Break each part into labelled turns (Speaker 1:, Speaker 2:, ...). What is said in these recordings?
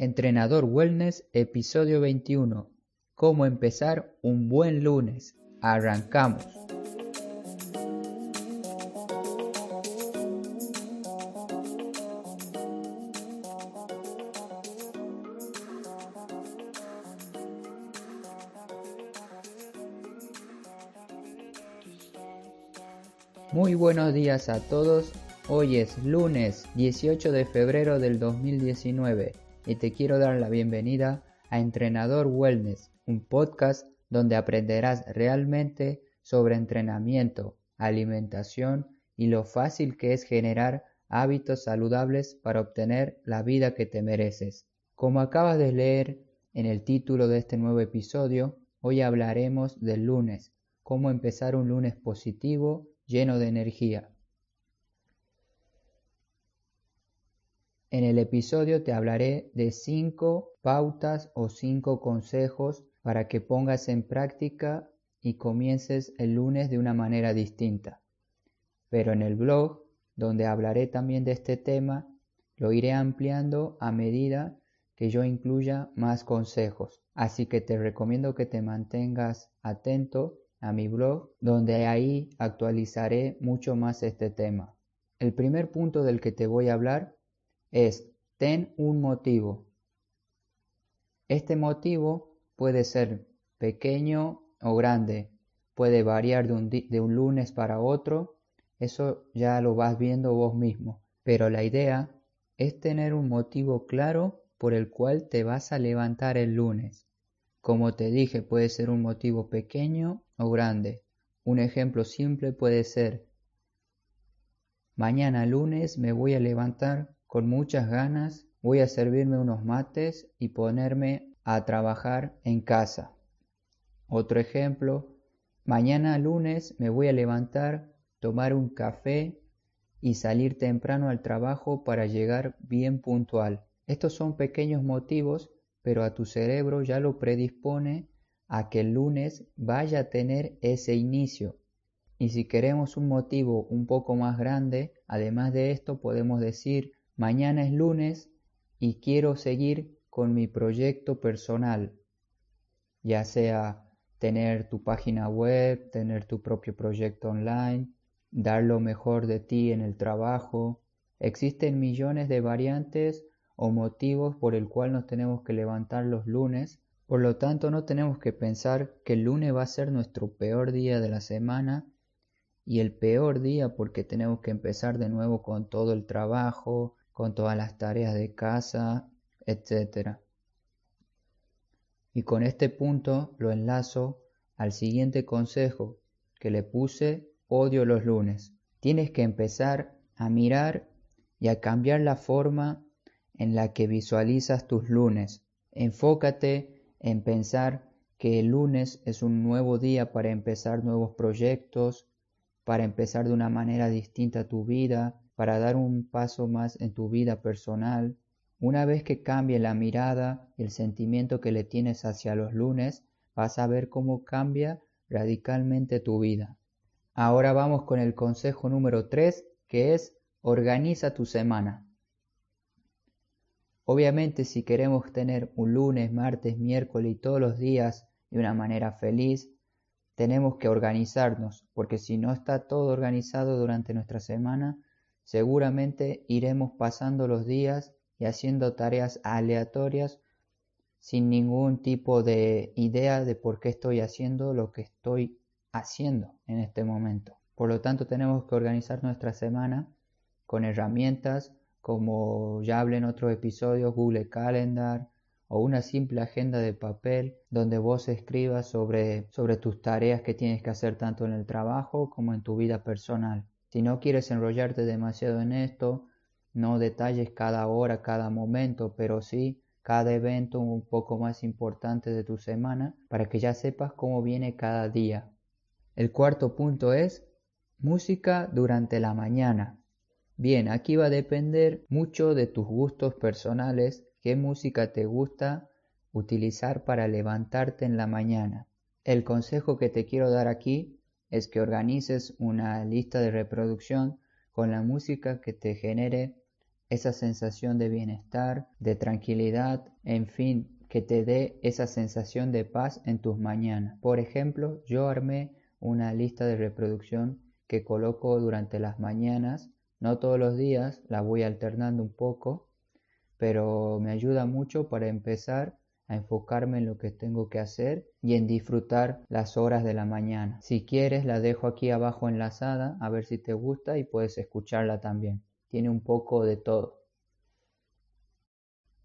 Speaker 1: Entrenador Wellness, episodio 21. Cómo empezar un buen lunes. Arrancamos. Muy buenos días a todos. Hoy es lunes 18 de febrero del 2019 y te quiero dar la bienvenida a Entrenador Wellness, un podcast donde aprenderás realmente sobre entrenamiento, alimentación y lo fácil que es generar hábitos saludables para obtener la vida que te mereces. Como acabas de leer en el título de este nuevo episodio, hoy hablaremos del lunes, cómo empezar un lunes positivo, lleno de energía. En el episodio te hablaré de cinco pautas o cinco consejos para que pongas en práctica y comiences el lunes de una manera distinta. Pero en el blog, donde hablaré también de este tema, lo iré ampliando a medida que yo incluya más consejos. Así que te recomiendo que te mantengas atento a mi blog, donde ahí actualizaré mucho más este tema. El primer punto del que te voy a hablar es ten un motivo. Este motivo puede ser pequeño o grande, puede variar de un, de un, lunes para otro, eso ya lo vas viendo vos mismo, pero la idea es tener un motivo claro por el cual te vas a levantar el lunes. Como te dije, puede ser un motivo pequeño o grande. Un ejemplo simple puede ser, mañana lunes me voy a levantar con muchas ganas voy a servirme unos mates y ponerme a trabajar en casa. Otro ejemplo, mañana lunes me voy a levantar, tomar un café y salir temprano al trabajo para llegar bien puntual. Estos son pequeños motivos, pero a tu cerebro ya lo predispone a que el lunes vaya a tener ese inicio. Y si queremos un motivo un poco más grande, además de esto podemos decir Mañana es lunes y quiero seguir con mi proyecto personal, ya sea tener tu página web, tener tu propio proyecto online, dar lo mejor de ti en el trabajo. Existen millones de variantes o motivos por el cual nos tenemos que levantar los lunes, por lo tanto no tenemos que pensar que el lunes va a ser nuestro peor día de la semana y el peor día porque tenemos que empezar de nuevo con todo el trabajo, con todas las tareas de casa, etc. Y con este punto lo enlazo al siguiente consejo que le puse odio los lunes. Tienes que empezar a mirar y a cambiar la forma en la que visualizas tus lunes. Enfócate en pensar que el lunes es un nuevo día para empezar nuevos proyectos, para empezar de una manera distinta tu vida, para dar un paso más en tu vida personal, una vez que cambie la mirada y el sentimiento que le tienes hacia los lunes, vas a ver cómo cambia radicalmente tu vida. Ahora vamos con el consejo número 3, que es organiza tu semana. Obviamente si queremos tener un lunes, martes, miércoles y todos los días de una manera feliz, tenemos que organizarnos, porque si no está todo organizado durante nuestra semana, Seguramente iremos pasando los días y haciendo tareas aleatorias sin ningún tipo de idea de por qué estoy haciendo lo que estoy haciendo en este momento. Por lo tanto, tenemos que organizar nuestra semana con herramientas como ya hablé en otro episodio, Google Calendar o una simple agenda de papel donde vos escribas sobre, sobre tus tareas que tienes que hacer tanto en el trabajo como en tu vida personal. Si no quieres enrollarte demasiado en esto, no detalles cada hora, cada momento, pero sí cada evento un poco más importante de tu semana para que ya sepas cómo viene cada día. El cuarto punto es música durante la mañana. Bien, aquí va a depender mucho de tus gustos personales, qué música te gusta utilizar para levantarte en la mañana. El consejo que te quiero dar aquí es que organices una lista de reproducción con la música que te genere esa sensación de bienestar, de tranquilidad, en fin, que te dé esa sensación de paz en tus mañanas. Por ejemplo, yo armé una lista de reproducción que coloco durante las mañanas, no todos los días, la voy alternando un poco, pero me ayuda mucho para empezar a enfocarme en lo que tengo que hacer y en disfrutar las horas de la mañana. Si quieres la dejo aquí abajo enlazada a ver si te gusta y puedes escucharla también. Tiene un poco de todo.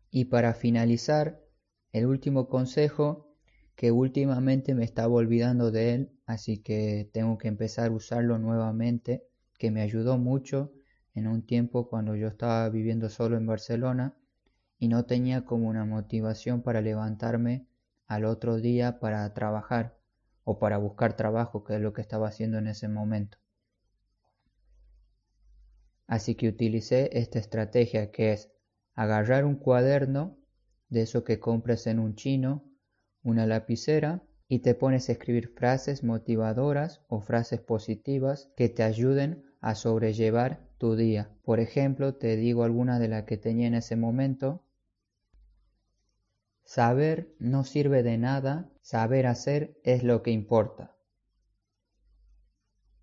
Speaker 1: Y para finalizar, el último consejo que últimamente me estaba olvidando de él, así que tengo que empezar a usarlo nuevamente, que me ayudó mucho en un tiempo cuando yo estaba viviendo solo en Barcelona y no tenía como una motivación para levantarme al otro día para trabajar o para buscar trabajo, que es lo que estaba haciendo en ese momento. Así que utilicé esta estrategia que es agarrar un cuaderno de eso que compras en un chino, una lapicera y te pones a escribir frases motivadoras o frases positivas que te ayuden a sobrellevar tu día. Por ejemplo, te digo alguna de las que tenía en ese momento Saber no sirve de nada, saber hacer es lo que importa.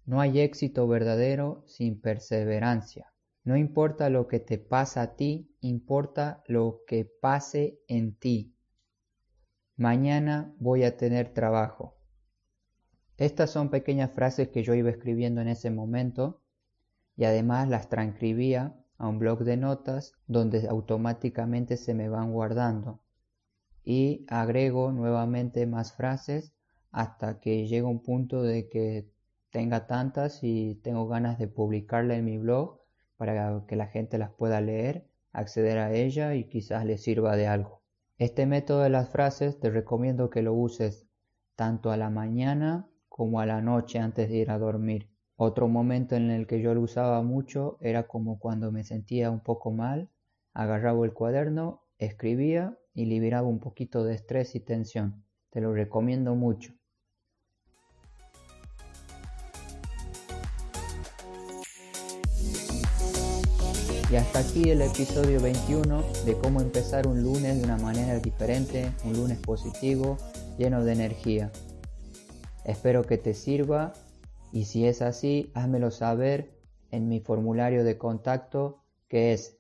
Speaker 1: No hay éxito verdadero sin perseverancia. No importa lo que te pasa a ti, importa lo que pase en ti. Mañana voy a tener trabajo. Estas son pequeñas frases que yo iba escribiendo en ese momento y además las transcribía a un blog de notas donde automáticamente se me van guardando y agrego nuevamente más frases hasta que llega un punto de que tenga tantas y tengo ganas de publicarla en mi blog para que la gente las pueda leer, acceder a ella y quizás les sirva de algo. Este método de las frases te recomiendo que lo uses tanto a la mañana como a la noche antes de ir a dormir. Otro momento en el que yo lo usaba mucho era como cuando me sentía un poco mal, agarraba el cuaderno, escribía y liberaba un poquito de estrés y tensión. Te lo recomiendo mucho. Y hasta aquí el episodio 21 de cómo empezar un lunes de una manera diferente, un lunes positivo, lleno de energía. Espero que te sirva y si es así, házmelo saber en mi formulario de contacto que es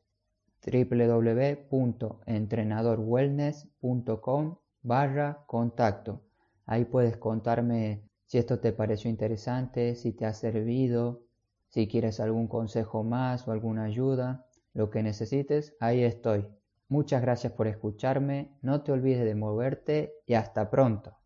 Speaker 1: www.entrenadorwellness.com barra contacto. Ahí puedes contarme si esto te pareció interesante, si te ha servido, si quieres algún consejo más o alguna ayuda, lo que necesites, ahí estoy. Muchas gracias por escucharme, no te olvides de moverte y hasta pronto.